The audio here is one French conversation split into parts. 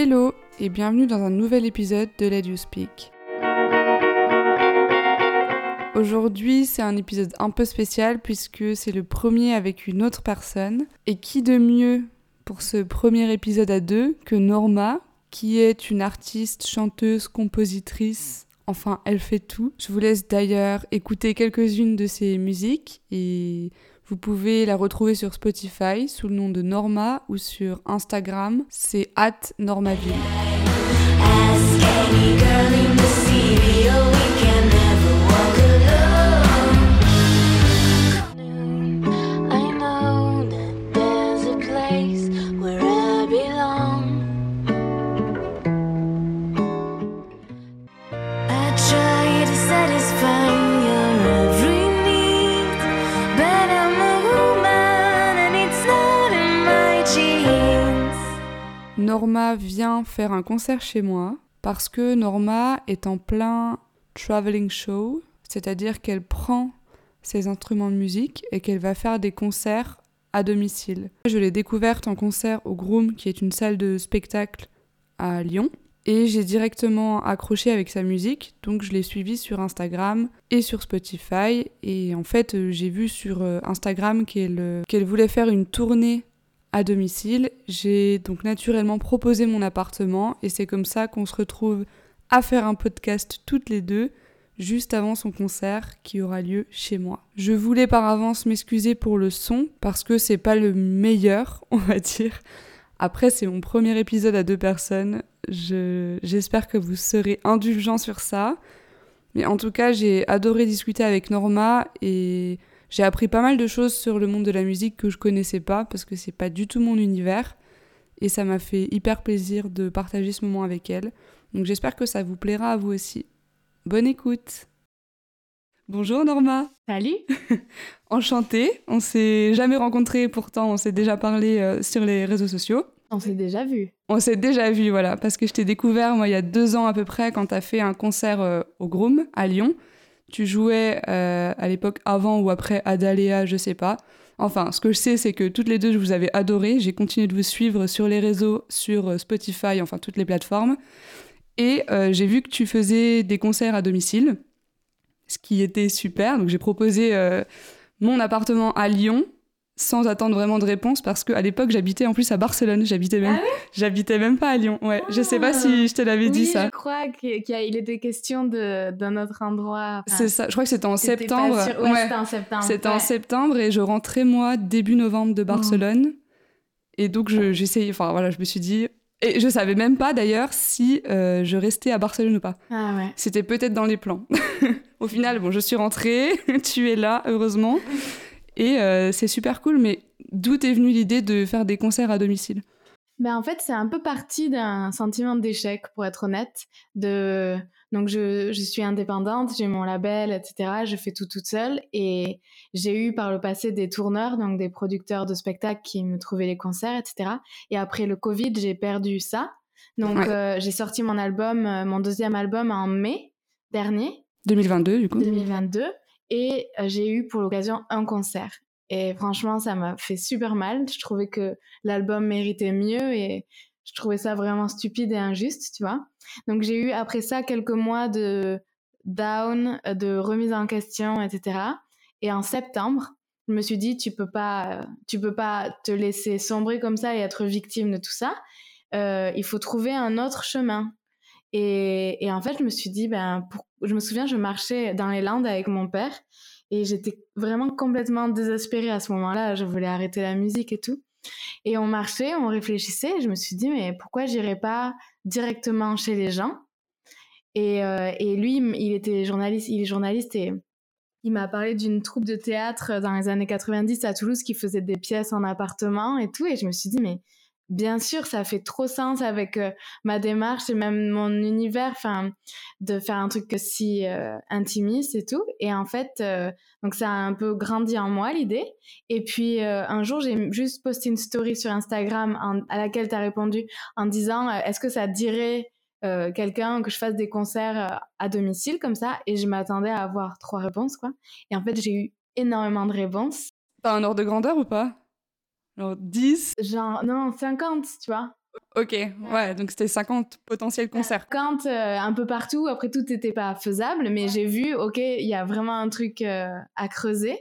Hello et bienvenue dans un nouvel épisode de Let You Speak. Aujourd'hui, c'est un épisode un peu spécial puisque c'est le premier avec une autre personne. Et qui de mieux pour ce premier épisode à deux que Norma, qui est une artiste, chanteuse, compositrice. Enfin, elle fait tout. Je vous laisse d'ailleurs écouter quelques-unes de ses musiques et vous pouvez la retrouver sur Spotify sous le nom de Norma ou sur Instagram, c'est at Normaville. Norma vient faire un concert chez moi parce que Norma est en plein traveling show, c'est-à-dire qu'elle prend ses instruments de musique et qu'elle va faire des concerts à domicile. Je l'ai découverte en concert au Groom, qui est une salle de spectacle à Lyon. Et j'ai directement accroché avec sa musique, donc je l'ai suivie sur Instagram et sur Spotify. Et en fait, j'ai vu sur euh, Instagram qu'elle voulait faire une tournée à domicile. J'ai donc naturellement proposé mon appartement et c'est comme ça qu'on se retrouve à faire un podcast toutes les deux juste avant son concert qui aura lieu chez moi. Je voulais par avance m'excuser pour le son parce que c'est pas le meilleur, on va dire. Après, c'est mon premier épisode à deux personnes. J'espère que vous serez indulgents sur ça. Mais en tout cas, j'ai adoré discuter avec Norma et j'ai appris pas mal de choses sur le monde de la musique que je connaissais pas parce que c'est pas du tout mon univers et ça m'a fait hyper plaisir de partager ce moment avec elle. Donc j'espère que ça vous plaira à vous aussi. Bonne écoute. Bonjour Norma. Salut. Enchantée. On s'est jamais rencontrés, pourtant on s'est déjà parlé euh, sur les réseaux sociaux. On s'est déjà vu. On s'est déjà vu, voilà, parce que je t'ai découvert moi il y a deux ans à peu près quand tu as fait un concert euh, au Groom à Lyon. Tu jouais euh, à l'époque avant ou après Adaléa, je sais pas. Enfin, ce que je sais, c'est que toutes les deux, je vous avais adoré. J'ai continué de vous suivre sur les réseaux, sur euh, Spotify, enfin toutes les plateformes. Et euh, j'ai vu que tu faisais des concerts à domicile, ce qui était super. Donc j'ai proposé mon appartement à Lyon sans attendre vraiment de réponse parce qu'à l'époque j'habitais en plus à Barcelone. J'habitais même ah j'habitais même pas à Lyon. Ouais je sais pas si je te l'avais dit ça. je crois qu'il était question d'un autre endroit c'est ça je crois que c'était en septembre. ouais, c'était en septembre c'était en septembre et je rentrais moi début novembre de Barcelone. Et donc j'essayais enfin voilà je me suis dit et je savais même pas d'ailleurs si euh, je restais à Barcelone ou pas. Ah ouais. C'était peut-être dans les plans. Au final, bon, je suis rentrée, tu es là, heureusement. Et euh, c'est super cool, mais d'où est venue l'idée de faire des concerts à domicile? Ben en fait, c'est un peu parti d'un sentiment d'échec, pour être honnête. De... Donc, je, je suis indépendante, j'ai mon label, etc. Je fais tout toute seule. Et j'ai eu par le passé des tourneurs, donc des producteurs de spectacles qui me trouvaient les concerts, etc. Et après le Covid, j'ai perdu ça. Donc, euh, j'ai sorti mon album, euh, mon deuxième album en mai dernier. 2022, du coup. 2022. Et euh, j'ai eu pour l'occasion un concert. Et franchement, ça m'a fait super mal. Je trouvais que l'album méritait mieux et je trouvais ça vraiment stupide et injuste, tu vois. Donc j'ai eu après ça quelques mois de down, de remise en question, etc. Et en septembre, je me suis dit tu peux pas, tu peux pas te laisser sombrer comme ça et être victime de tout ça. Euh, il faut trouver un autre chemin. Et, et, en fait, je me suis dit, ben, pour... je me souviens, je marchais dans les Landes avec mon père et j'étais vraiment complètement désespérée à ce moment-là. Je voulais arrêter la musique et tout. Et on marchait, on réfléchissait. Et je me suis dit, mais pourquoi j'irais pas directement chez les gens? Et, euh, et, lui, il était journaliste, il est journaliste et il m'a parlé d'une troupe de théâtre dans les années 90 à Toulouse qui faisait des pièces en appartement et tout. Et je me suis dit, mais bien sûr, ça fait trop sens avec euh, ma démarche et même mon univers, enfin, de faire un truc si euh, intimiste et tout. Et en fait, euh, donc ça a un peu grandi en moi l'idée. Et puis un jour, j'ai juste posté une story sur Instagram à laquelle tu as répondu en disant est-ce que ça dirait quelqu'un que je fasse des concerts à domicile comme ça? Et je m'attendais à avoir trois réponses, quoi. Et en fait, j'ai eu énormément de réponses. T'as un ordre de grandeur ou pas? Genre 10 Genre, non, 50, tu vois. Ok, ouais, donc c'était 50 potentiels concerts. 50 un peu partout, après tout n'était pas faisable, mais j'ai vu, ok, il y a vraiment un truc à creuser.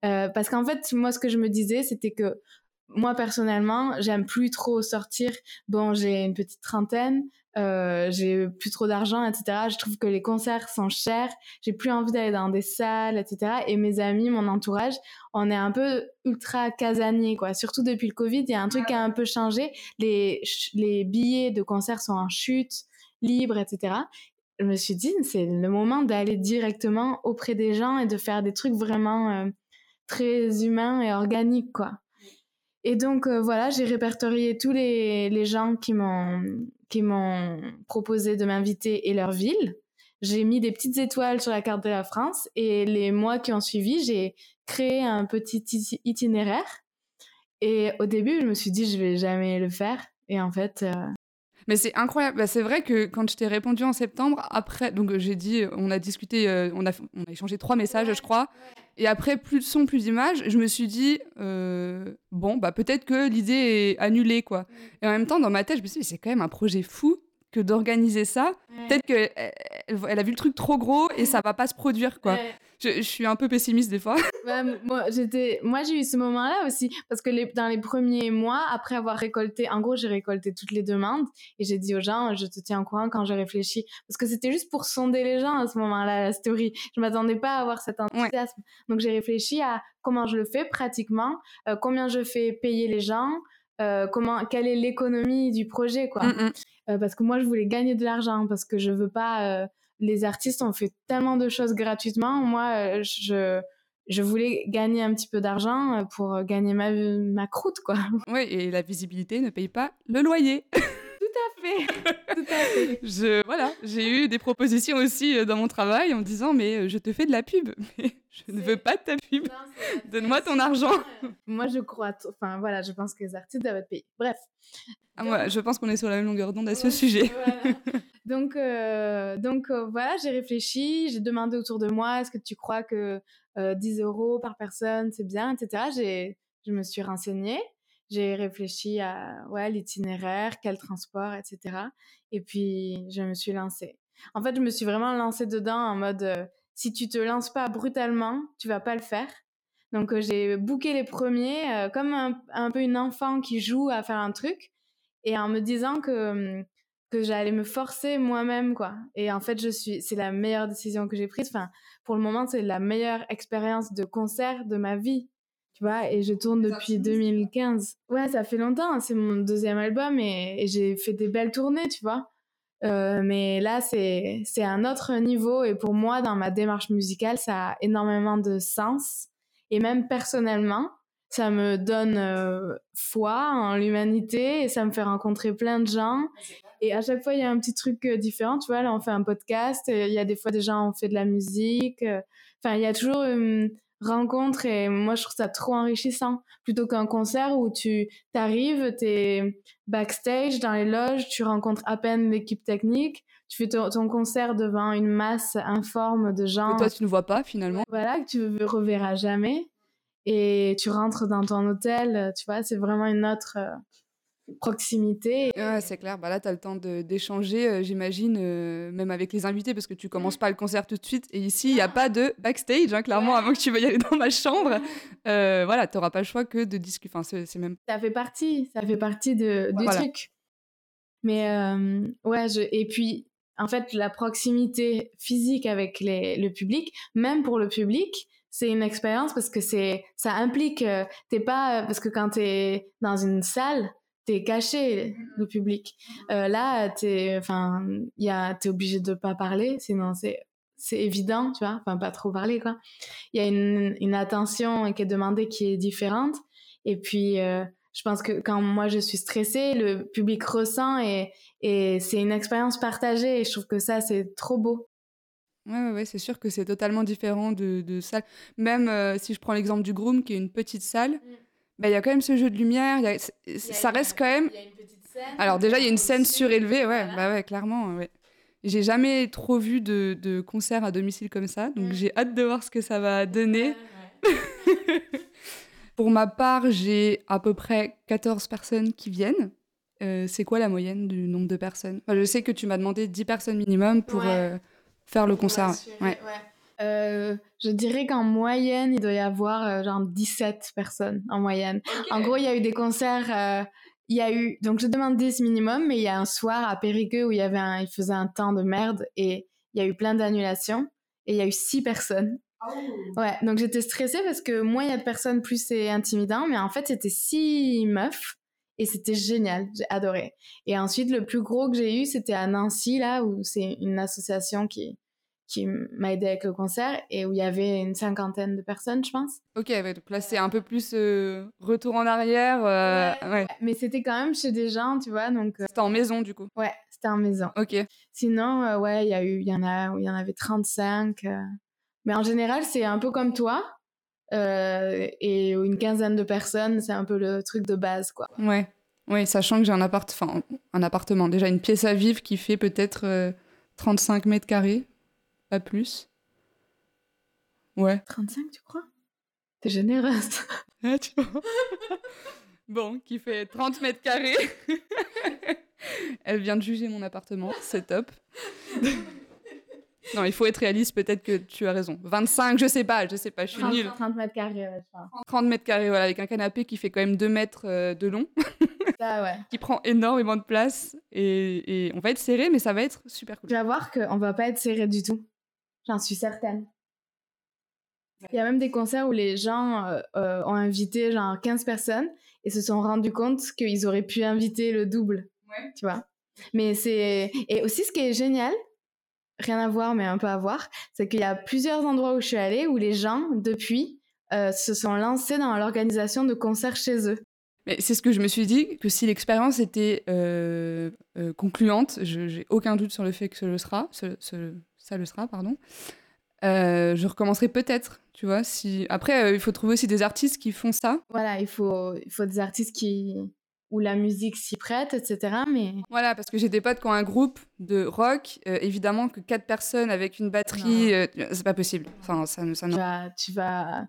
parce qu'en fait, moi, ce que je me disais, c'était que moi personnellement, j'aime plus trop sortir. Bon, j'ai une petite trentaine, euh, j'ai plus trop d'argent, etc. Je trouve que les concerts sont chers. J'ai plus envie d'aller dans des salles, etc. Et mes amis, mon entourage, on est un peu ultra casanier, quoi. Surtout depuis le Covid, il y a un truc qui a un peu changé. Les, les billets de concerts sont en chute, libres, etc. Je me suis dit, c'est le moment d'aller directement auprès des gens et de faire des trucs vraiment euh, très humains et organiques, quoi. Et donc euh, voilà, j'ai répertorié tous les, les gens qui m'ont qui m'ont proposé de m'inviter et leur ville. J'ai mis des petites étoiles sur la carte de la France et les mois qui ont suivi, j'ai créé un petit itinéraire. Et au début, je me suis dit je vais jamais le faire et en fait euh, mais c'est incroyable. Bah, c'est vrai que quand je t'ai répondu en septembre, après, donc j'ai dit, on a discuté, euh, on, a, on a échangé trois messages, je crois. Et après, plus de son, plus d'images, je me suis dit, euh, bon, bah peut-être que l'idée est annulée, quoi. Et en même temps, dans ma tête, je me suis dit, c'est quand même un projet fou que d'organiser ça. Peut-être qu'elle elle a vu le truc trop gros et ça va pas se produire, quoi. Je, suis un peu pessimiste des fois. moi, j'étais, moi, j'ai eu ce moment-là aussi parce que les, dans les premiers mois, après avoir récolté, en gros, j'ai récolté toutes les demandes et j'ai dit aux gens, je te tiens au courant quand je réfléchis parce que c'était juste pour sonder les gens à ce moment-là, la story. Je m'attendais pas à avoir cet enthousiasme. Donc, j'ai réfléchi à comment je le fais pratiquement, euh, combien je fais payer les gens, euh, comment, quelle est l'économie du projet, quoi. Mm, mm. Euh, parce que moi, je voulais gagner de l'argent parce que je veux pas les artistes ont fait tellement de choses gratuitement. Moi, euh, je, je voulais gagner un petit peu d'argent euh, pour gagner ma, ma croûte, quoi. Oui, et la visibilité ne paye pas le loyer. Tout à fait, tout à fait. Je, voilà, j'ai eu des propositions aussi euh, dans mon travail en me disant mais je te fais de la pub, mais je ne veux pas de ta pub. Donne-moi ton argent. Moi, je crois, enfin voilà, je pense que les artistes doivent être payés. Bref. Ah, moi, je pense qu'on est sur la même longueur d'onde à ce sujet. Donc, euh, donc euh, voilà, j'ai réfléchi, j'ai demandé autour de moi, est-ce que tu crois que 10 euh, euros par personne, c'est bien, etc. J'ai, je me suis renseignée, j'ai réfléchi à ouais, l'itinéraire, quel transport, etc. Et puis, je me suis lancée. En fait, je me suis vraiment lancée dedans en mode, si tu te lances pas brutalement, tu vas pas le faire. Donc, j'ai booké les premiers comme un, un peu une enfant qui joue à faire un truc et en me disant que hum, que j'allais me forcer moi-même quoi et en fait je suis c'est la meilleure décision que j'ai prise enfin pour le moment c'est la meilleure expérience de concert de ma vie tu vois et je tourne depuis 2015 ouais ça fait longtemps c'est mon deuxième album et, j'ai fait des belles tournées tu vois euh, mais là c'est un autre niveau et pour moi dans ma démarche musicale ça a énormément de sens et même personnellement ça me donne euh, foi en l'humanité et ça me fait rencontrer plein de gens et à chaque fois, il y a un petit truc euh, différent. Tu vois, là, on fait un podcast. Il y a des fois, des gens ont fait de la musique. Enfin, il y a toujours une rencontre et moi, je trouve ça trop enrichissant. Plutôt qu'un concert où tu t'arrives, t'es backstage dans les loges, tu rencontres à peine l'équipe technique. Tu fais ton, concert devant une masse informe de gens. Que toi, tu ne vois pas finalement. Voilà, que tu ne reverras jamais. Et tu rentres dans ton hôtel, tu vois, c'est vraiment une autre, euh, proximité. Ouais, c'est clair. Bah là, tu as le temps d'échanger, euh, j'imagine, euh, même avec les invités, parce que tu commences pas le concert tout de suite. Et ici, il n'y a pas de backstage, hein, clairement, avant que tu veuilles aller dans ma chambre. Euh, voilà, tu n'auras pas le choix que de discuter. Enfin, c'est même... Ça fait partie, ça fait partie de, du truc. Mais ouais, je... et puis, en fait, la proximité physique avec les, le public, même pour le public, c'est une expérience parce que c'est ça implique t'es pas parce que quand tu es dans une salle t'es caché le public. Euh, là, t'es, enfin, il y a, t'es obligé de pas parler, sinon c'est, c'est évident, tu vois, enfin pas trop parler quoi. Il y a une, une attention qui est demandée qui est différente. Et puis, euh, je pense que quand moi je suis stressée, le public ressent et, et c'est une expérience partagée. Et je trouve que ça c'est trop beau. Ouais, ouais, ouais c'est sûr que c'est totalement différent de, de salle. Même euh, si je prends l'exemple du Groom, qui est une petite salle. Mm. Bah, il y a quand même ce jeu de lumière, ça reste quand même... Alors déjà, il y a une scène surélevée, ouais, bah ouais, clairement, ouais. J'ai jamais trop vu de, de concert à domicile comme ça, donc mm. j'ai hâte de voir ce que ça va donner. Pour ma part, j'ai à peu près 14 personnes qui viennent. euh, c'est quoi la moyenne du nombre de personnes? Enfin, Je sais que tu m'as demandé 10 personnes minimum pour euh, faire le concert. assurer, Ouais. Euh, je dirais qu'en moyenne, il doit y avoir euh, genre 17 personnes en moyenne. En gros, il y a eu des concerts. euh, il y a eu donc je demande 10 minimum, mais il y a un soir à Périgueux où il y avait un, il faisait un temps de merde et il y a eu plein d'annulations et il y a eu 6 personnes. Ouais, donc j'étais stressée parce que moins il y a de personnes, plus c'est intimidant, mais en fait c'était 6 meufs et c'était génial, j'ai adoré. Et ensuite le plus gros que j'ai eu, c'était à Nancy là où c'est une association qui qui m'a aidé avec le concert et où il y avait une cinquantaine de personnes, je pense. Ok, ouais, donc là c'est un peu plus euh, retour en arrière. euh, ouais. Mais c'était quand même chez des gens, tu vois, donc euh, C'était en maison du coup. ouais, c'était en maison. Ok. Sinon, euh, ouais, il y a eu, il y en a, où il y en avait 35. euh. Mais en général, c'est un peu comme toi. euh, et une quinzaine de personnes, c'est un peu le truc de base, quoi. Ouais. Ouais, sachant que j'ai un appart, enfin un appartement, déjà une pièce à vivre qui fait peut-être euh, 35 mètres carrés, pas plus. Ouais. 35, tu crois? T'es généreuse. Ah, tu vois. bon, qui fait 30 mètres carrés. Elle vient de juger mon appartement, c'est top. non, il faut être réaliste, peut-être que tu as raison. 25, je sais pas, je sais pas, je suis 30, nulle. 30 mètres carrés, ouais, je crois. 30 mètres carrés, voilà, avec un canapé qui fait quand même 2 mètres euh, de long, Ça, ouais. qui prend énormément de place. Et, et on va être serré, mais ça va être super cool. Tu vas voir qu'on va pas être serré du tout. J'en suis certaine. Il y a même des concerts où les gens euh, euh, ont invité genre 15 personnes et se sont rendus compte qu'ils auraient pu inviter le double. Ouais. Tu vois Mais c'est. Et aussi, ce qui est génial, rien à voir, mais un peu à voir, c'est qu'il y a plusieurs endroits où je suis allée où les gens, depuis, euh, se sont lancés dans l'organisation de concerts chez eux. Mais c'est ce que je me suis dit, que si l'expérience était concluante, je j'ai aucun doute sur le fait que ce le sera, ce- ce- ça le sera, pardon, euh, je recommencerai peut-être, tu vois. Si... Après, euh, il faut trouver aussi des artistes qui font ça. Voilà, il faut, il faut des artistes qui. où la musique s'y prête, etc. Mais. Voilà, parce que j'ai des potes qui ont un groupe de rock, euh, évidemment que quatre personnes avec une batterie, c'est pas possible. Enfin, ça, ça tu vas, tu vas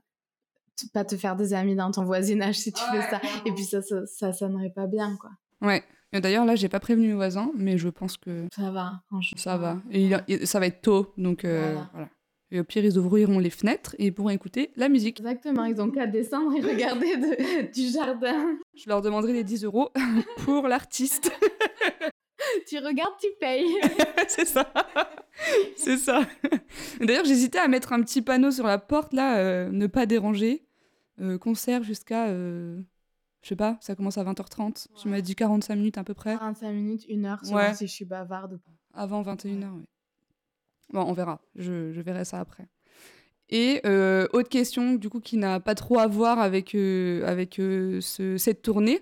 pas te faire des amis dans ton voisinage si tu fais ça. Et puis ça, ça, ça sonnerait pas bien, quoi. Ouais. Et D'ailleurs, là, j'ai pas prévenu mes voisins, mais je pense que Ça va, franchement. ça va. Et il a- et ça va être tôt, donc euh, Voilà. voilà. Et au pire, ils ouvriront les fenêtres et ils pourront écouter la musique. Exactement, ils ont qu'à descendre et regarder de- du jardin. Je leur demanderai les 10 euros pour l'artiste. tu regardes, tu payes. c'est ça. c'est ça. D'ailleurs, j'hésitais à mettre un petit panneau sur la porte, là, euh, ne pas déranger. Euh, concert jusqu'à, euh, je sais pas, ça commence à 20h30. Tu m'as dit 45 minutes à peu près. 45 minutes, une heure, selon Ouais. si je suis bavarde ou pas. Avant 21h, oui. Bon, on verra. Je, je verrai ça après. Et euh, autre question, du coup, qui n'a pas trop à voir avec, euh, avec euh, ce- cette tournée.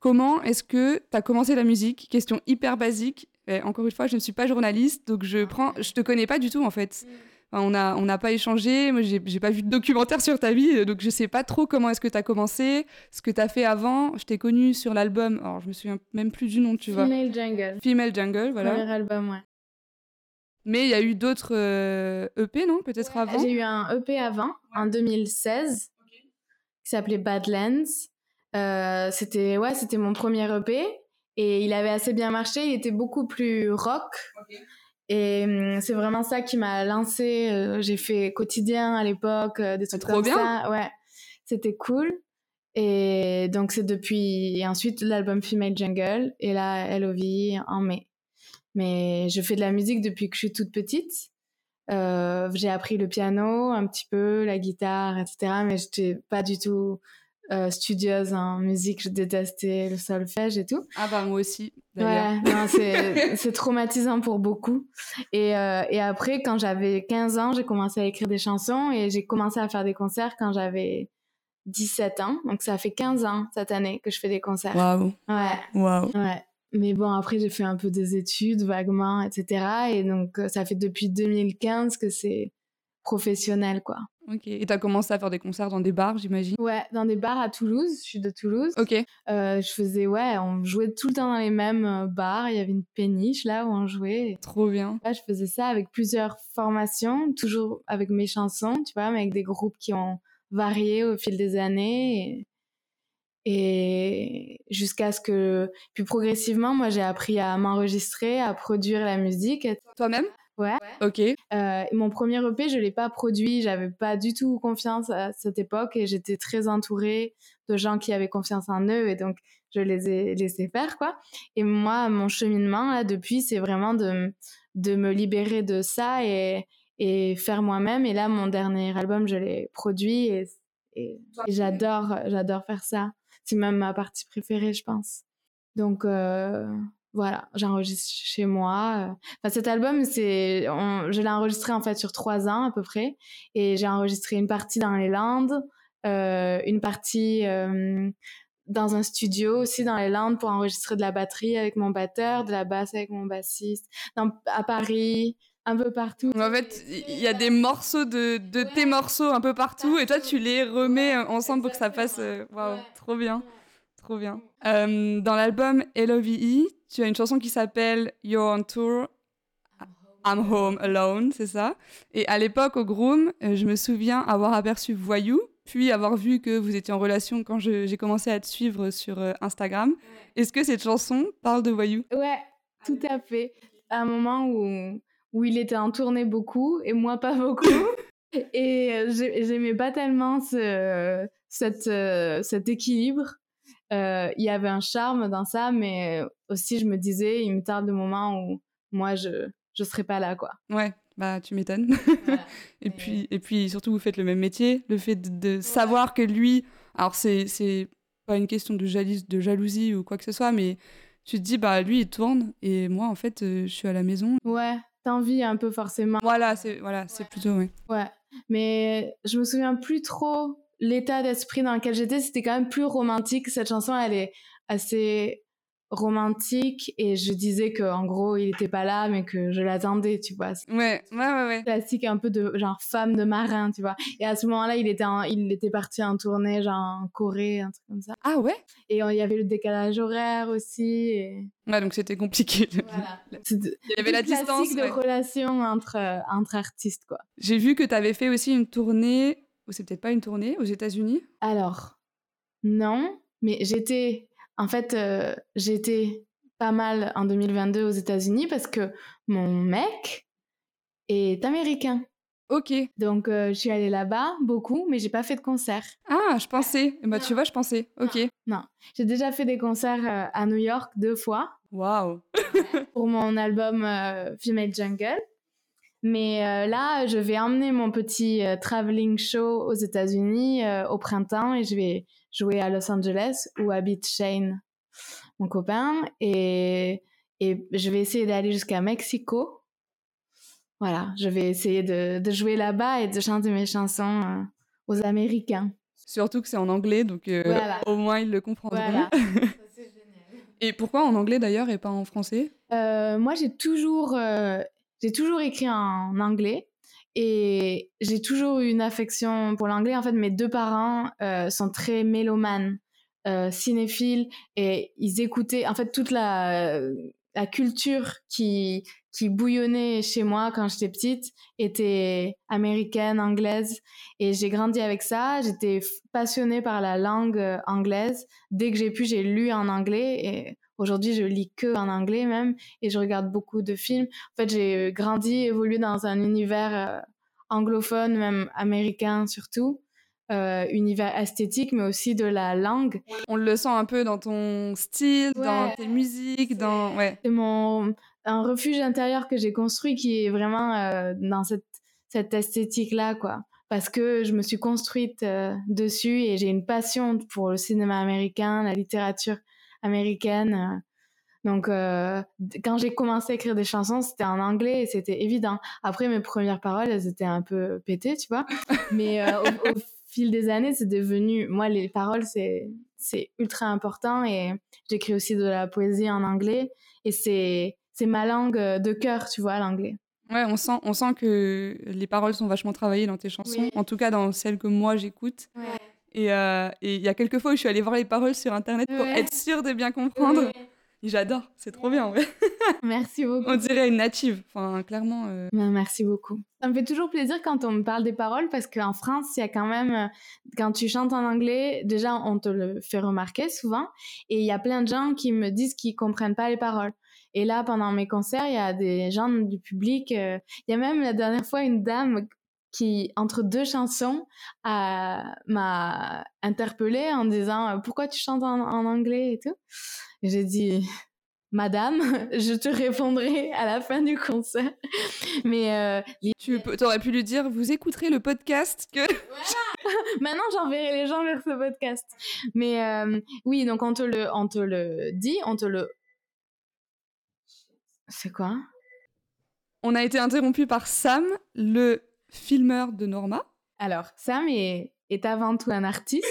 Comment est-ce que tu as commencé la musique? Question hyper basique. Et encore une fois, je ne suis pas journaliste, donc je prends, je te connais pas du tout en fait. Enfin, on n'a on pas échangé, moi j'ai pas vu de documentaire sur ta vie, donc je sais pas trop comment est-ce que tu as commencé, ce que tu as fait avant. Je t'ai connu sur l'album, alors je me souviens même plus du nom, tu vois. Female Jungle. Female Jungle, voilà. Premier album, ouais. Mais il y a eu d'autres euh, EP, non? Peut-être avant? J'ai eu un EP avant, en 2016, qui s'appelait Badlands. Euh, c'était ouais, c'était mon premier EP et il avait assez bien marché. Il était beaucoup plus rock. Et hum, c'est vraiment ça qui m'a lancé. Euh, j'ai fait quotidien à l'époque, euh, des trucs trop comme bien. ça. Ouais, c'était cool. Et donc c'est depuis et ensuite l'album Female Jungle et là LOV en mai. Mais je fais de la musique depuis que je suis toute petite. Euh, j'ai appris le piano un petit peu, la guitare, etc. Mais j'étais pas du tout euh, studieuse en musique. Je détestais le solfège et tout. Ah bah moi aussi, d'ailleurs. Ouais, non, c'est c'est traumatisant pour beaucoup. Et, euh, et après, quand j'avais 15 ans, j'ai commencé à écrire des chansons et j'ai commencé à faire des concerts quand j'avais 17 ans. Donc ça fait 15 ans cette année que je fais des concerts. Waouh, Ouais, waouh. ouais. Mais bon, après, j'ai fait un peu des études vaguement, etc. Et donc, euh, ça fait depuis 2015 que c'est professionnel, quoi. Ok. Et t'as commencé à faire des concerts dans des bars, j'imagine? Ouais, dans des bars à Toulouse. Je suis de Toulouse. Ok. Euh, je faisais, ouais, on jouait tout le temps dans les mêmes euh, bars. Il y avait une péniche là où on jouait. Trop bien. Ouais, je faisais ça avec plusieurs formations, toujours avec mes chansons, tu vois, mais avec des groupes qui ont varié au fil des années. Et jusqu'à ce que, puis progressivement, moi, j'ai appris à m'enregistrer, à produire la musique. Toi-même? Ouais. Ok. Euh, mon premier EP, je l'ai pas produit. J'avais pas du tout confiance à cette époque et j'étais très entourée de gens qui avaient confiance en eux et donc je les ai laissés faire quoi. Et moi, mon cheminement là depuis, c'est vraiment de de me libérer de ça et et faire moi-même. Et là, mon dernier album, je l'ai produit et, et, j'adore j'adore faire ça. C'est même ma partie préférée, je pense. Donc euh, voilà, j'enregistre chez moi. Enfin, cet album, c'est, je l'ai enregistré en fait sur trois ans à peu près, et j'ai enregistré une partie dans les Landes, euh, une partie euh, dans un studio aussi dans les Landes pour enregistrer de la batterie avec mon batteur, de la basse avec mon bassiste, à Paris, un peu partout. En fait, il y a des morceaux de, de tes morceaux un peu partout, et toi, tu les remets ensemble pour que ça passe. Euh, waouh, trop bien trop bien. Euh, dans l'album LOVE, tu as une chanson qui s'appelle You're on Tour, I'm Home Alone, c'est ça. Et à l'époque, au Groom, euh, je me souviens avoir aperçu Voyou, puis avoir vu que vous étiez en relation quand j'ai commencé à te suivre sur euh, Instagram. Est-ce que cette chanson parle de Voyou? Ouais, tout à fait. À un moment où, où il était en tournée beaucoup et moi pas beaucoup. et j'aimais pas tellement ce, cette, cet équilibre euh, il y avait un charme dans ça, mais aussi je me disais, il me tarde le moment où moi je je serai pas là quoi. Ouais, bah tu m'étonnes. et puis et puis surtout vous faites le même métier, le fait de, savoir que lui, alors c'est c'est pas une question de jalousie, de jalousie ou quoi que ce soit, mais tu te dis bah lui il tourne et moi en fait euh, je suis à la maison. Ouais, t'envies un peu forcément. Voilà, c'est voilà, c'est plutôt ouais. Ouais, mais je me souviens plus trop l'état d'esprit dans lequel j'étais, c'était quand même plus romantique. Cette chanson, elle est assez romantique et je disais que en gros il était pas là mais que je l'attendais tu vois. Ouais ouais ouais ouais. classique un peu de genre femme de marin tu vois. Et à ce moment-là il était il était parti en tournée genre en Corée un truc comme ça. Ah ouais? Et il y avait le décalage horaire aussi et... ouais donc c'était compliqué. Voilà. il y avait la distance de relation entre entre artistes quoi. J'ai vu que tu avais fait aussi une tournée ou c'est peut-être pas une tournée aux États-Unis? Alors, non, mais j'étais. En fait, euh, j'étais pas mal en 2022 aux États-Unis parce que mon mec est américain. Ok. Donc, euh, je suis allée là-bas beaucoup, mais j'ai pas fait de concert. Ah, je pensais. Bah, tu vois, je pensais. Ok. Non. J'ai déjà fait des concerts euh, à New York deux fois. Waouh. pour mon album Female Jungle. Mais euh, là, je vais emmener mon petit euh, traveling show aux États-Unis euh, au printemps et je vais jouer à Los Angeles où habite Shane, mon copain, et, et je vais essayer d'aller jusqu'à Mexico. Voilà, je vais essayer de, de jouer là-bas et de chanter mes chansons aux Américains. Surtout que c'est en anglais, donc au moins ils le comprendront. Voilà. et pourquoi en anglais d'ailleurs et pas en français? Moi, j'ai toujours j'ai toujours écrit en anglais et j'ai toujours eu une affection pour l'anglais. En fait, mes deux parents euh, sont très mélomanes, euh, cinéphiles et ils écoutaient en fait toute la, la culture qui, qui bouillonnait chez moi quand j'étais petite était américaine, anglaise et j'ai grandi avec ça. J'étais passionnée par la langue euh, anglaise. Dès que j'ai pu, j'ai lu en anglais et Aujourd'hui, je lis que en anglais même et je regarde beaucoup de films. En fait, j'ai grandi, évolué dans un univers euh, anglophone, même américain surtout. Euh, univers esthétique, mais aussi de la langue. On le sent un peu dans ton style, dans tes musiques, dans... Ouais. C'est mon... un refuge intérieur que j'ai construit qui est vraiment euh, dans cette, cette esthétique-là, quoi. Parce que je me suis construite dessus et j'ai une passion pour le cinéma américain, la littérature américaine. Euh. Donc, euh, quand j'ai commencé à écrire des chansons, c'était en anglais et c'était évident. Après, mes premières paroles, elles étaient un peu pétées, tu vois. Mais euh, au, fil des années, c'est devenu. Moi, les paroles, c'est, c'est ultra important et j'écris aussi de la poésie en anglais et c'est, c'est ma langue de cœur, tu vois, l'anglais. Ouais, on sent, on sent que les paroles sont vachement travaillées dans tes chansons, en tout cas dans celles que moi j'écoute. Ouais. Euh, et il y a quelques fois où je suis allée voir les paroles sur internet pour être sûre de bien comprendre. J'adore, c'est trop bien. Ouais. Merci beaucoup. On dirait une native, enfin clairement. euh, Ben, merci beaucoup. Ça me fait toujours plaisir quand on me parle des paroles parce qu'en France, il y a quand même, euh, quand tu chantes en anglais, déjà on te le fait remarquer souvent et il y a plein de gens qui me disent qu'ils comprennent pas les paroles. Et là, pendant mes concerts, il y a des gens du public, euh, il y a même la dernière fois une dame qui, entre deux chansons, a- m'a interpellée en disant euh, pourquoi tu chantes en, en anglais et tout. J'ai dit Madame, je te répondrai à la fin du concert. Mais euh, Tu peux- aurais pu lui dire, vous écouterez le podcast que. maintenant, j'enverrai les gens vers ce podcast. Mais euh, oui, donc on te le, on te le dit, on te le. C'est quoi? On a été interrompu par Sam, le filmeur de Norma. Alors, Sam est, est avant tout un artiste.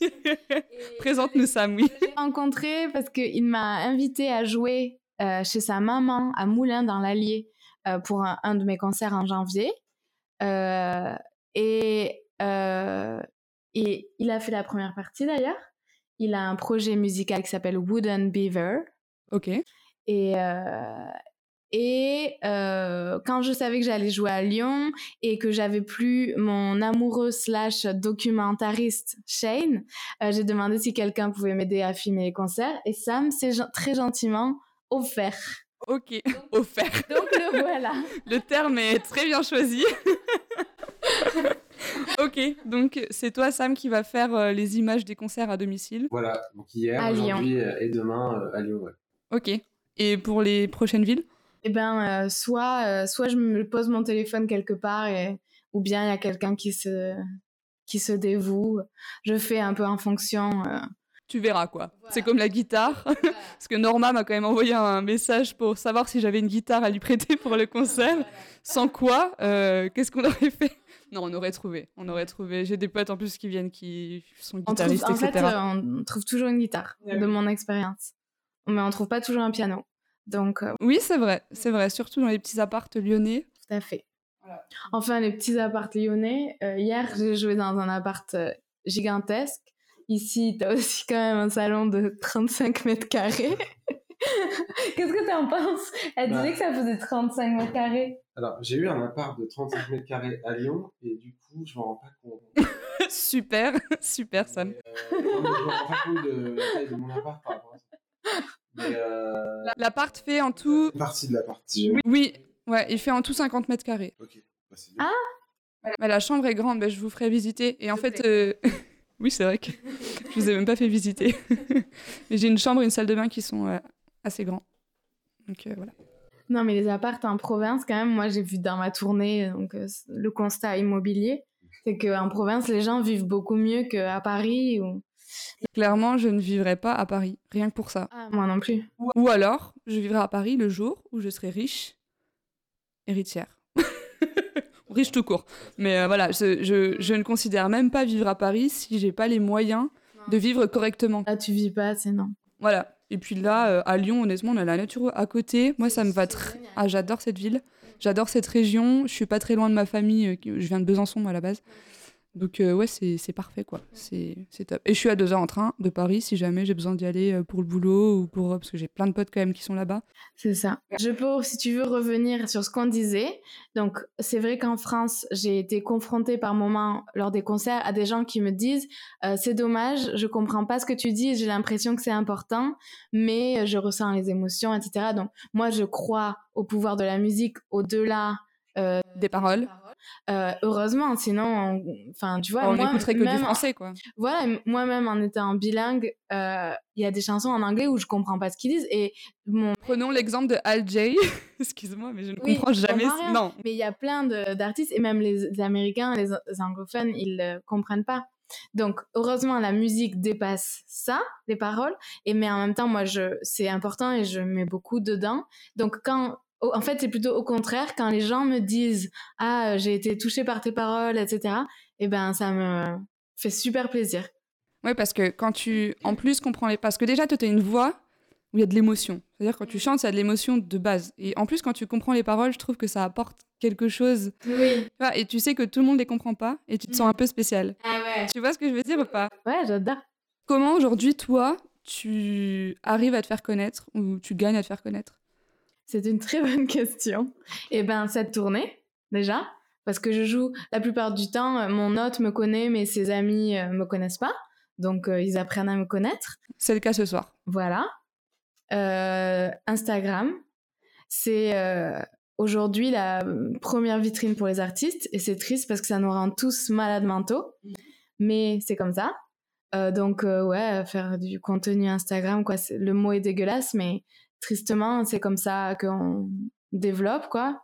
Présente-nous Sam, oui. Je l'ai rencontré parce qu'il m'a invité à jouer euh, chez sa maman à Moulins dans l'Allier euh, pour un, un de mes concerts en janvier. Euh, et, euh, et il a fait la première partie d'ailleurs. Il a un projet musical qui s'appelle Wooden Beaver. Ok. Et, euh, et euh, quand je savais que j'allais jouer à Lyon et que j'avais plus mon amoureux slash documentariste Shane, euh, j'ai demandé si quelqu'un pouvait m'aider à filmer les concerts. Et Sam s'est très gentiment offert. Ok. Offert. Donc le voilà. Le terme est très bien choisi. ok, donc c'est toi Sam qui va faire euh, les images des concerts à domicile. Voilà, donc hier, À Lyon. aujourd'hui et demain euh, à Lyon. Ouais. Ok. Et pour les prochaines villes? Eh ben, euh, soit, euh, soit je me pose mon téléphone quelque part et, ou bien il y a quelqu'un qui se, qui se dévoue. Je fais un peu en fonction. euh, Tu verras quoi. C'est comme la guitare. Parce que Norma m'a quand même envoyé un message pour savoir si j'avais une guitare à lui prêter pour le concert. Sans quoi, qu'est-ce qu'on aurait fait? Non, on aurait trouvé. On aurait trouvé. J'ai des potes en plus qui viennent qui sont On trouve, guitaristes, en fait, etc. euh, on trouve toujours une guitare, de mon expérience. Mais on trouve pas toujours un piano. Donc, euh, Oui, c'est vrai. C'est vrai. Surtout dans les petits appartes lyonnais. tout à fait. Enfin, les petits apparts lyonnais. euh, hier, j'ai joué dans un appart euh, gigantesque. Ici, t'as aussi quand même un salon de 35 mètres carrés. Qu'est-ce que t'en penses? Elle Bah. disait que ça faisait 35 mètres carrés. Alors, j'ai eu un appart de 35 mètres carrés à Lyon et du coup, je me rends pas compte. super, super Sam. Euh, je me rends pas compte de la taille de mon appart par rapport à ça. Mais euh, L'appart fait en tout. une partie de l'appart. si jamais. Oui, ouais, il fait en tout 50 mètres carrés. Ok, bah, c'est bien. Ah. La chambre est grande, je vous ferai visiter. Et en fait, euh, oui, c'est vrai que je vous ai même pas fait visiter. Mais j'ai une chambre et une salle de bain qui sont euh, assez grands. Donc euh, voilà. Non, mais les apparts en province, quand même, moi j'ai vu dans ma tournée donc, euh, le constat immobilier, c'est qu'en province, les gens vivent beaucoup mieux qu'à Paris. Ou... Clairement, je ne vivrai pas à Paris, rien que pour ça. Moi non plus. Ou alors, je vivrai à Paris le jour où je serai riche, héritière. Riche tout court. Mais euh, voilà, je, je- je ne considère même pas vivre à Paris si j'ai pas les moyens de vivre correctement. Là, tu vis pas, c'est non. Voilà. Et puis là, euh, à Lyon, honnêtement, on a la nature à côté. Moi, ça me va très. Ah, j'adore cette ville. J'adore cette région. Je suis pas très loin de ma famille. euh, Je viens de Besançon, moi, à la base. Donc, euh, ouais, c'est parfait, quoi. C'est top. Et je suis à deux heures en train de Paris si jamais j'ai besoin d'y aller euh, pour le boulot ou pour. Parce que j'ai plein de potes quand même qui sont là-bas. C'est ça. Je peux, si tu veux, revenir sur ce qu'on disait. Donc, c'est vrai qu'en France, j'ai été confrontée par moments lors des concerts à des gens qui me disent euh, c'est dommage, je comprends pas ce que tu dis, j'ai l'impression que c'est important, mais je ressens les émotions, etc. Donc, moi, je crois au pouvoir de la musique au-delà. euh, Des paroles. Euh, heureusement, sinon, on- enfin, tu vois, on n'écouterait que du français, quoi. voilà, moi-même en étant bilingue, euh, il y a des chansons en anglais où je comprends pas ce qu'ils disent et mon Prenons l'exemple de Al Jay. Excuse-moi, mais je ne Oui, comprends jamais. rien. Non. Mais il y a plein d'artistes, et même les, les Américains, les, les anglophones, ils ne comprennent pas. Donc, heureusement, la musique dépasse ça, les paroles, et mais en même temps, moi, je, c'est important et je mets beaucoup dedans. Donc, quand, en fait, c'est plutôt au contraire, quand les gens me disent Ah, j'ai été touchée par tes paroles, etc., eh ben, ça me fait super plaisir. Ouais, parce que quand tu, en plus, comprends les... Parce que déjà, toi, tu as une voix où il y a de l'émotion. C'est-à-dire, quand tu chantes, il y a de l'émotion de base. Et en plus, quand tu comprends les paroles, je trouve que ça apporte quelque chose. Oui. Et tu sais que tout le monde les comprend pas, et tu te sens un peu spécial. Ah ouais. Tu vois ce que je veux dire ou pas? Ouais, j'adore. Comment, aujourd'hui, toi, tu arrives à te faire connaître ou tu gagnes à te faire connaître? C'est une très bonne question. Eh ben, cette tournée, déjà, parce que je joue la plupart du temps, euh, mon hôte me connaît, mais ses amis euh, me connaissent pas. Donc, euh, ils apprennent à me connaître. C'est le cas ce soir. Voilà. Euh, Instagram, c'est euh, aujourd'hui la première vitrine pour les artistes et c'est triste parce que ça nous rend tous malades mentaux, mais c'est comme ça. Euh, donc euh, ouais, faire du contenu Instagram, quoi. Le mot est dégueulasse, mais tristement, c'est comme ça qu'on développe, quoi.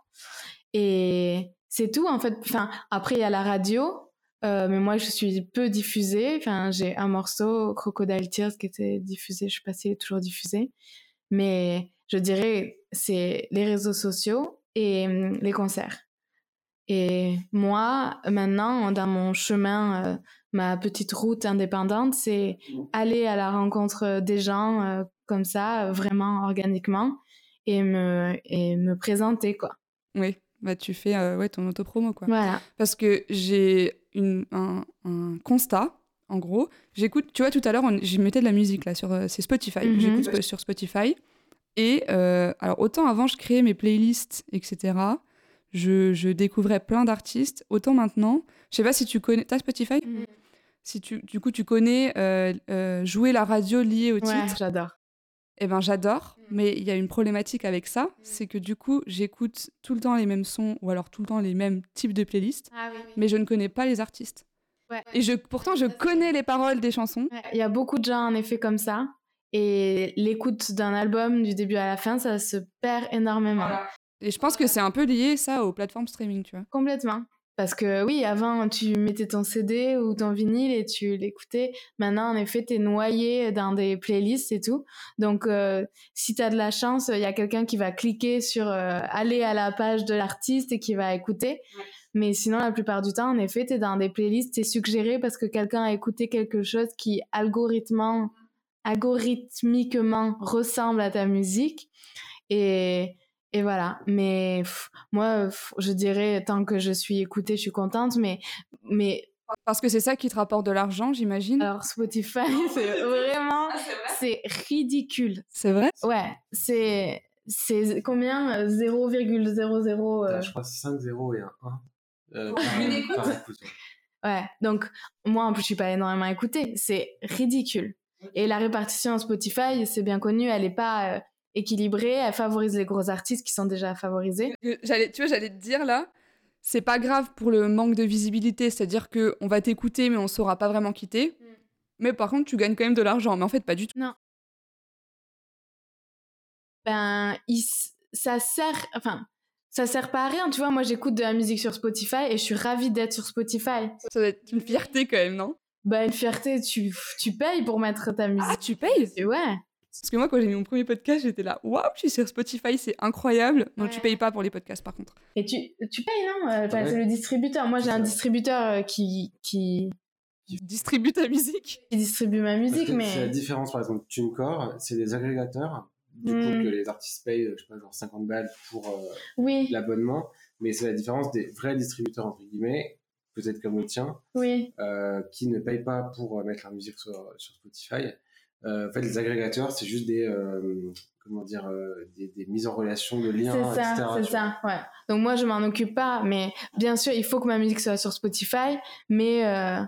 Et c'est tout en fait. Enfin, après il y a la radio. euh, mais moi, je suis peu diffusée. Enfin, j'ai un morceau, Crocodile Tears, qui était diffusé. Je sais pas s'il est toujours diffusé. Mais je dirais, c'est les réseaux sociaux et hum, les concerts. Et moi, maintenant, dans mon chemin, euh, ma petite route indépendante, c'est aller à la rencontre des gens euh, comme ça, euh, vraiment organiquement, et me, et me présenter, quoi. Oui, bah tu fais euh, ouais, ton autopromo quoi. Voilà. Parce que j'ai un, un constat, en gros. J'écoute, tu vois, tout à l'heure, on- je mettais de la musique là sur euh, c'est Spotify. Mhm. J'écoute sur Spotify. Et euh, alors, autant avant, je créais mes playlists, etc. Je, je découvrais plein d'artistes. Autant maintenant, je sais pas si tu connais. T'as Spotify? Si tu, du coup, tu connais euh, euh, jouer la radio liée au Ouais, titre. j'adore. Eh ben j'adore, Mm. mais il y a une problématique avec ça, c'est que du coup j'écoute tout le temps les mêmes sons ou alors tout le temps les mêmes types de playlists, Ah oui, mais je ne connais pas les artistes. Ouais. Et je, pourtant je connais les paroles des chansons. Ouais, Il y a beaucoup de gens en effet comme ça. Et l'écoute d'un album du début à la fin, ça se perd énormément. Et je pense que c'est un peu lié ça aux plateformes streaming, tu vois. Complètement. Parce que oui, avant, tu mettais ton CD ou ton vinyle et tu l'écoutais. Maintenant, en effet, t'es noyé dans des playlists et tout. Donc, euh, si t'as de la chance, il y a quelqu'un qui va cliquer sur euh, aller à la page de l'artiste et qui va écouter. Mais sinon, la plupart du temps, en effet, t'es dans des playlists, t'es suggéré parce que quelqu'un a écouté quelque chose qui algorithmiquement ressemble à ta musique. Et, et voilà. Mais pff, moi, pff, je dirais, tant que je suis écoutée, je suis contente. Mais, mais Parce que c'est ça qui te rapporte de l'argent, j'imagine? alors, Spotify, c'est vraiment, c'est ridicule. C'est vrai? Ouais, c'est, c'est combien? Euh, 0,00. euh, T'as, je crois 5 0 et un 1. Euh, par- par écoute, ouais. Donc moi en plus je suis pas énormément écoutée, c'est ridicule. Et la répartition en Spotify, c'est bien connu, elle est pas euh, équilibrée, elle favorise les gros artistes qui sont déjà favorisés. J'allais, tu vois, j'allais te dire là, c'est pas grave pour le manque de visibilité, c'est-à-dire que on va t'écouter mais on saura pas vraiment quitter. Mm. Mais par contre, tu gagnes quand même de l'argent. Mais en fait, pas du tout. Ben, il s- ça sert, enfin, ça sert pas à rien, tu vois. Moi j'écoute de la musique sur Spotify et je suis ravie d'être sur Spotify. Ça doit être une fierté quand même, non? Ben, une fierté, tu, tu payes pour mettre ta musique. Ah, tu payes? Et ouais. Parce que moi, quand j'ai mis mon premier podcast, j'étais là, waouh, je suis sur Spotify, c'est incroyable. Non, tu Ouais. payes pas pour les podcasts par contre. Et tu, tu payes, non Euh, enfin, Ouais. C'est le distributeur. Moi j'ai un distributeur euh, qui, qui, Tu distribues ta musique. qui distribue ma musique, que C'est la mais. différence, par exemple, TuneCore, c'est des agrégateurs. Du coup, Mm. que les artistes payent, je sais pas, genre 50 balles pour euh, Oui, l'abonnement. Mais c'est la différence des vrais distributeurs, entre guillemets, peut-être comme le tien, oui. euh, qui ne payent pas pour euh, mettre la musique sur, sur Spotify. Euh, en fait, les agrégateurs, c'est juste des, euh, comment dire, euh, des, des mises en relation de liens, C'est ça, etc. c'est ça, ouais. Donc moi, je m'en occupe pas, mais bien sûr, il faut que ma musique soit sur Spotify, mais euh,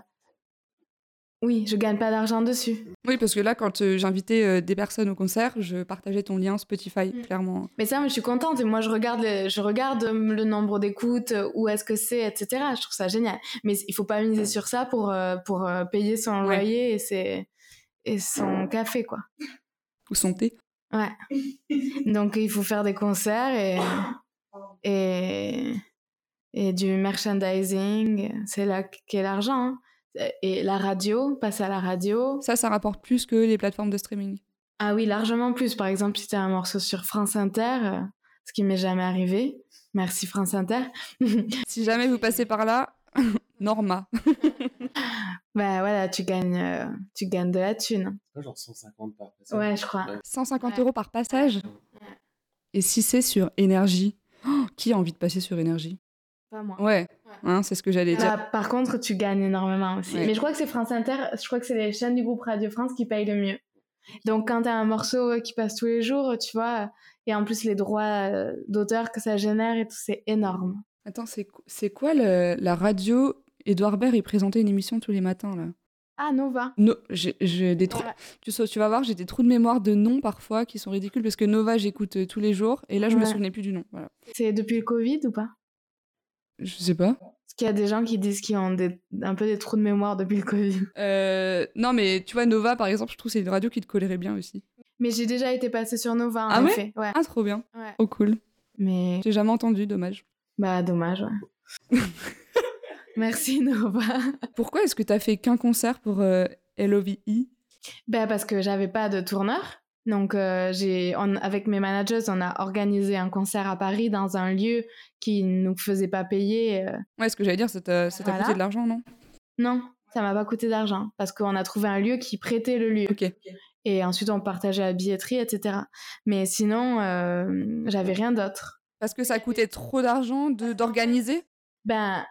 oui, je gagne pas d'argent dessus. Oui, parce que là, quand euh, j'invitais euh, des personnes au concert, je partageais ton lien Spotify, Mm. clairement. Mais ça, moi, je suis contente et moi, je regarde, les- je regarde le nombre d'écoutes, où est-ce que c'est, etc. Je trouve ça génial. Mais il faut pas miser sur ça pour, euh, pour euh, payer son Ouais. loyer et, ses, et son café, quoi. Ou son thé. Ouais. Donc il faut faire des concerts et, et, et du merchandising. C'est là qu'est l'argent. hein. Et la radio, passer à la radio. Ça, ça rapporte plus que les plateformes de streaming. Ah oui, largement plus. Par exemple, si t'as un morceau sur France Inter, euh, ce qui m'est jamais arrivé. Merci France Inter. Si jamais vous passez par là, Norma. Bah voilà, tu gagnes, euh, tu gagnes de la thune. C'est pas genre 150 par personne. Ouais, je crois. 150 Ouais. euros par passage. Et si c'est sur énergie Oh, Qui a envie de passer sur énergie? Pas moi. Ouais, hein, c'est ce que j'allais dire. Bah, par contre, tu gagnes énormément aussi. Ouais. Mais je crois que c'est France Inter, je crois que c'est les chaînes du groupe Radio France qui payent le mieux. Donc, quand tu as un morceau qui passe tous les jours, tu vois, et en plus les droits euh, d'auteur que ça génère et tout, c'est énorme. Attends, c'est quoi la radio Edouard Baird, il présentait une émission tous les matins, là. Ah, Nova. No, j'ai des trous. Tu, tu vas voir, j'ai des trous de mémoire de noms parfois qui sont ridicules parce que Nova, j'écoute euh, tous les jours et là, je me souvenais plus du nom. Voilà. C'est depuis le Covid ou pas? Je sais pas. Parce qu'il y a des gens qui disent qu'ils ont un peu des trous de mémoire depuis le Covid. Euh, non, mais tu vois, Nova, par exemple, je trouve que c'est une radio qui te collerait bien aussi. Mais j'ai déjà été passée sur Nova, en ah effet. Ouais, Ah, trop bien. Oh, cool. Mais. J'ai jamais entendu, dommage. Bah, dommage, ouais. Merci Nova. Pourquoi est-ce que tu as fait qu'un concert pour euh, LOVE ben Parce que j'avais pas de tourneur. Donc, euh, j'ai, avec mes managers, on a organisé un concert à Paris dans un lieu qui ne nous faisait pas payer. Euh. Ouais, ce que j'allais dire, ça t'a, coûté de l'argent, non? Non, ça m'a pas coûté d'argent parce qu'on a trouvé un lieu qui prêtait le lieu. Ok. Et ensuite, on partageait la billetterie, etc. Mais sinon, j'avais rien d'autre. Parce que ça coûtait trop d'argent de, d'organiser? Ben,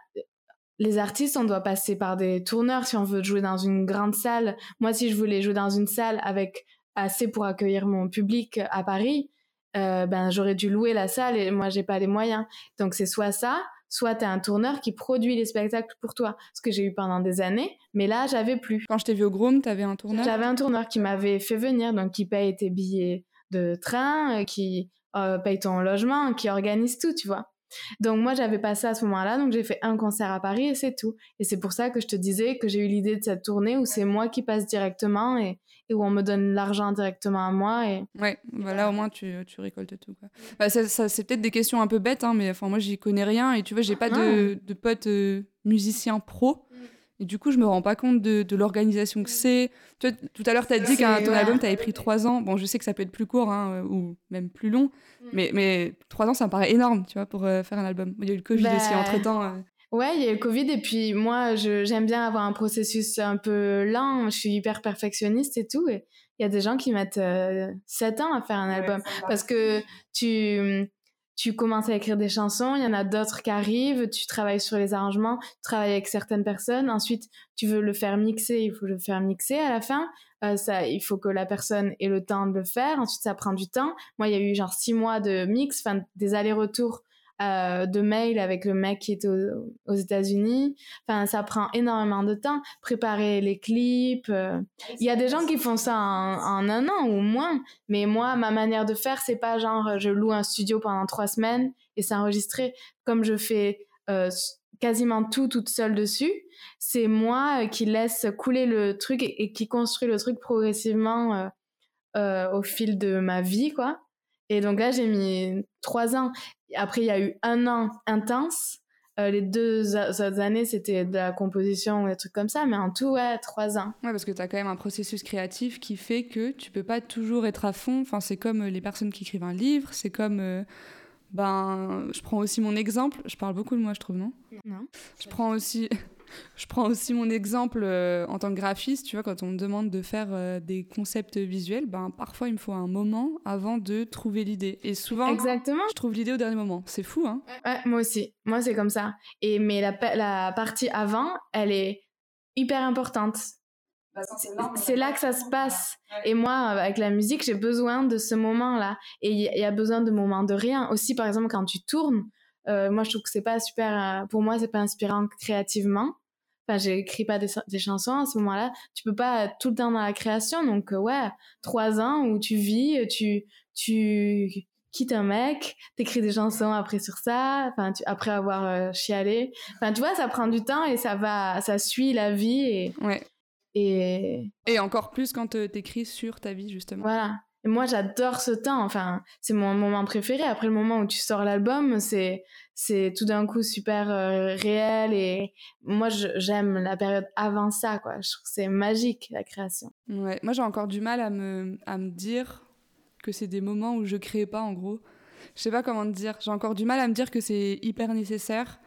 les artistes, on doit passer par des tourneurs si on veut jouer dans une grande salle. Moi, si je voulais jouer dans une salle avec assez pour accueillir mon public à Paris, euh, ben j'aurais dû louer la salle et moi j'ai pas les moyens. Donc c'est soit ça, soit tu as un tourneur qui produit les spectacles pour toi, ce que j'ai eu pendant des années, mais là j'avais plus. Quand je t'ai vu au Groom, tu avais un tourneur? J'avais un tourneur qui m'avait fait venir, donc qui paye tes billets de train, euh, qui euh, paye ton logement, qui organise tout, tu vois. Donc moi j'avais pas ça à ce moment-là, donc j'ai fait un concert à Paris et c'est tout. Et c'est pour ça que je te disais que j'ai eu l'idée de cette tournée où c'est moi qui passe directement et, où on me donne l'argent directement à moi. Et... Ouais, voilà, au moins tu, tu récoltes tout. Quoi. Bah, ça, c'est peut-être des questions un peu bêtes, hein, mais enfin moi j'y connais rien et tu vois j'ai pas de, de potes euh, musiciens pro. Et du coup, je me rends pas compte de, de l'organisation que c'est. tout à l'heure, tu as dit qu'un ton album, tu avais pris trois ans. Bon, je sais que ça peut être plus court, hein, ou même plus long. Mm. Mais, mais trois ans, ça me paraît énorme, tu vois, pour euh, faire un album. Il y a eu le Covid aussi bah, entre-temps. Euh. Ouais, il y a eu le Covid. Et puis, moi, j'aime bien avoir un processus un peu lent. Je suis hyper perfectionniste et tout. Et il y a des gens qui mettent euh, sept ans à faire un album. parce que tu tu commences à écrire des chansons, il y en a d'autres qui arrivent, tu travailles sur les arrangements, tu travailles avec certaines personnes, ensuite tu veux le faire mixer, il faut le faire mixer à la fin, euh, ça, il faut que la personne ait le temps de le faire, ensuite ça prend du temps. Moi, il y a eu genre six mois de mix, enfin des allers-retours euh, de mail avec le mec qui est aux, États-Unis. Enfin, ça prend énormément de temps. Préparer les clips. Euh. Il y a des gens qui font ça en, un an ou moins. Mais moi, ma manière de faire, c'est pas genre je loue un studio pendant trois semaines et c'est enregistré. Comme je fais euh, quasiment tout toute seule dessus, c'est moi qui laisse couler le truc et, qui construit le truc progressivement au fil de ma vie, quoi. Et donc là, j'ai mis trois ans. Après, il y a eu un an intense. Euh, les deux autres années, c'était de la composition ou des trucs comme ça, mais en tout, ouais, trois ans. Ouais, parce que tu as quand même un processus créatif qui fait que tu peux pas toujours être à fond. Enfin, c'est comme euh, les personnes qui écrivent un livre, c'est comme. Euh, ben, je prends aussi mon exemple. Je parle beaucoup de moi, je trouve, non? Non. Je prends aussi. Je prends aussi mon exemple euh, en tant que graphiste, tu vois, quand on me demande de faire euh, des concepts visuels, ben parfois il me faut un moment avant de trouver l'idée. Et souvent, Exactement. je trouve l'idée au dernier moment. C'est fou, hein Ouais, moi aussi. Moi, c'est comme ça. Et mais la, la partie avant, elle est hyper importante. Bah, c'est là que ça se passe. Et moi, avec la musique, j'ai besoin de ce moment-là. Et il y, a besoin de moments de rien. Aussi, par exemple, quand tu tournes, euh, moi, je trouve que c'est pas super. pour moi, c'est pas inspirant créativement. Enfin, j'écris pas des, chansons à ce moment-là. Tu peux pas être tout le temps dans la création. Donc, euh, ouais, trois ans où tu vis, tu, tu quittes un mec, t'écris des chansons après sur ça, enfin, après avoir euh, chialé. Enfin, tu vois, ça prend du temps et ça va, ça suit la vie et. Ouais. Et, et encore plus quand t'écris sur ta vie, justement. Voilà. Moi, j'adore ce temps. Enfin, c'est mon moment préféré. Après le moment où tu sors l'album, c'est c'est tout d'un coup super euh, réel. Et moi, j'aime la période avant ça, quoi. Je trouve que c'est magique la création. Ouais. Moi, j'ai encore du mal à me à me dire que c'est des moments où je crée pas, en gros. Je sais pas comment te dire. J'ai encore du mal à me dire que c'est hyper nécessaire.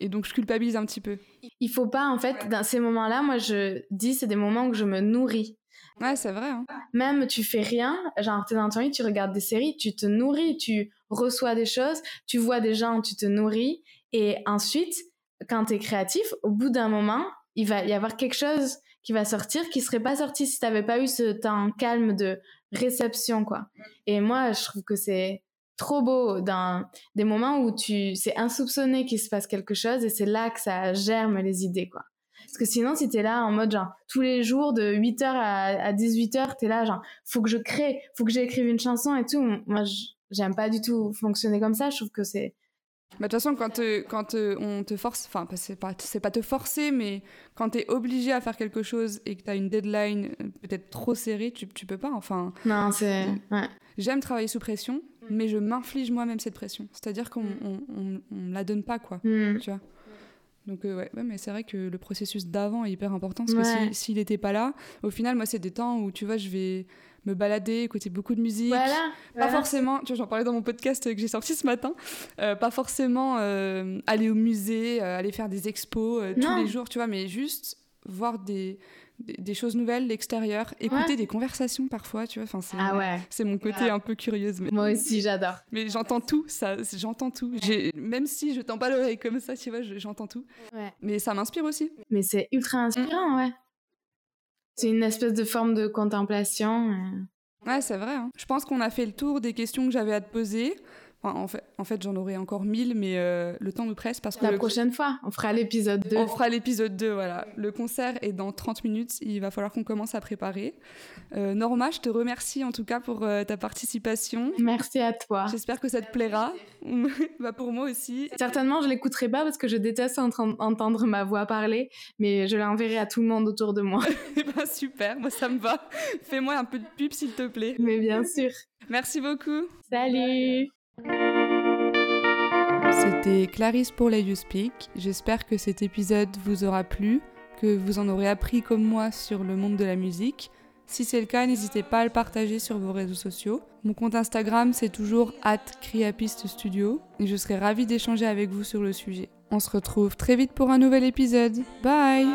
Et donc, je culpabilise un petit peu. Il faut pas, en fait, dans ces moments-là, moi, je dis, c'est des moments où je me nourris. Ouais, c'est vrai. Hein. Même tu fais rien, genre t'es dans ton lit, tu regardes des séries, tu te nourris, tu reçois des choses, tu vois des gens, tu te nourris. Et ensuite, quand t'es créatif, au bout d'un moment, il va y avoir quelque chose qui va sortir qui serait pas sorti si t'avais pas eu ce temps calme de réception, quoi. Et moi, je trouve que c'est trop beau dans des moments où tu c'est insoupçonné qu'il se passe quelque chose et c'est là que ça germe les idées, quoi. Parce que sinon, si t'es là en mode genre tous les jours de 8h à, 18h, t'es là genre faut que je crée, faut que j'écrive une chanson et tout. Moi, j'aime pas du tout fonctionner comme ça. Je trouve que c'est bah, de toute façon, quand, quand on te force, enfin, c'est pas, pas te forcer, mais quand tu es obligé à faire quelque chose et que tu as une deadline euh, peut-être trop serrée, tu, tu peux pas. Enfin. Non, c'est. Ouais. J'aime travailler sous pression, mais je m'inflige moi-même cette pression. C'est-à-dire qu'on mm. on, on, la donne pas, quoi. Mm. Tu vois? Donc euh, ouais, ouais, mais c'est vrai que le processus d'avant est hyper important parce que s'il n'était pas là, au final, moi, c'est des temps où, tu vois, je vais me balader, écouter beaucoup de musique. Voilà, pas forcément, tu vois, j'en parlais dans mon podcast que j'ai sorti ce matin, euh, pas forcément euh, aller au musée, euh, aller faire des expos tous les jours, tu vois, mais juste voir des, des, choses nouvelles, l'extérieur, écouter des conversations parfois, tu vois. Enfin, c'est, ah ouais. c'est mon côté un peu curieuse. Mais... Moi aussi, j'adore. Mais j'entends tout, ça, j'entends tout. J'ai... Même si je tends pas l'oreille comme ça, tu vois, j'entends tout. Mais ça m'inspire aussi. Mais c'est ultra inspirant, ouais. C'est une espèce de forme de contemplation. Euh. Ouais, c'est vrai. Hein. Je pense qu'on a fait le tour des questions que j'avais à te poser en fait, en fait j'en aurais encore mille, mais euh, le temps nous presse parce que... La prochaine fois, on fera l'épisode 2. On fera l'épisode 2, voilà. Le concert est dans 30 minutes, il va falloir qu'on commence à préparer. Euh, Norma, je te remercie en tout cas pour euh, ta participation. Merci à toi. J'espère que ça te plaira. bah pour moi aussi. Certainement, je l'écouterai pas parce que je déteste entendre ma voix parler, mais je l'enverrai à tout le monde autour de moi. bah super, moi ça me va. Fais-moi un peu de pub s'il te plaît. Mais bien sûr. Merci beaucoup. Salut c'était Clarisse pour les You Speak. J'espère que cet épisode vous aura plu, que vous en aurez appris comme moi sur le monde de la musique. Si c'est le cas, n'hésitez pas à le partager sur vos réseaux sociaux. Mon compte Instagram, c'est toujours at Studio et je serai ravie d'échanger avec vous sur le sujet. On se retrouve très vite pour un nouvel épisode. Bye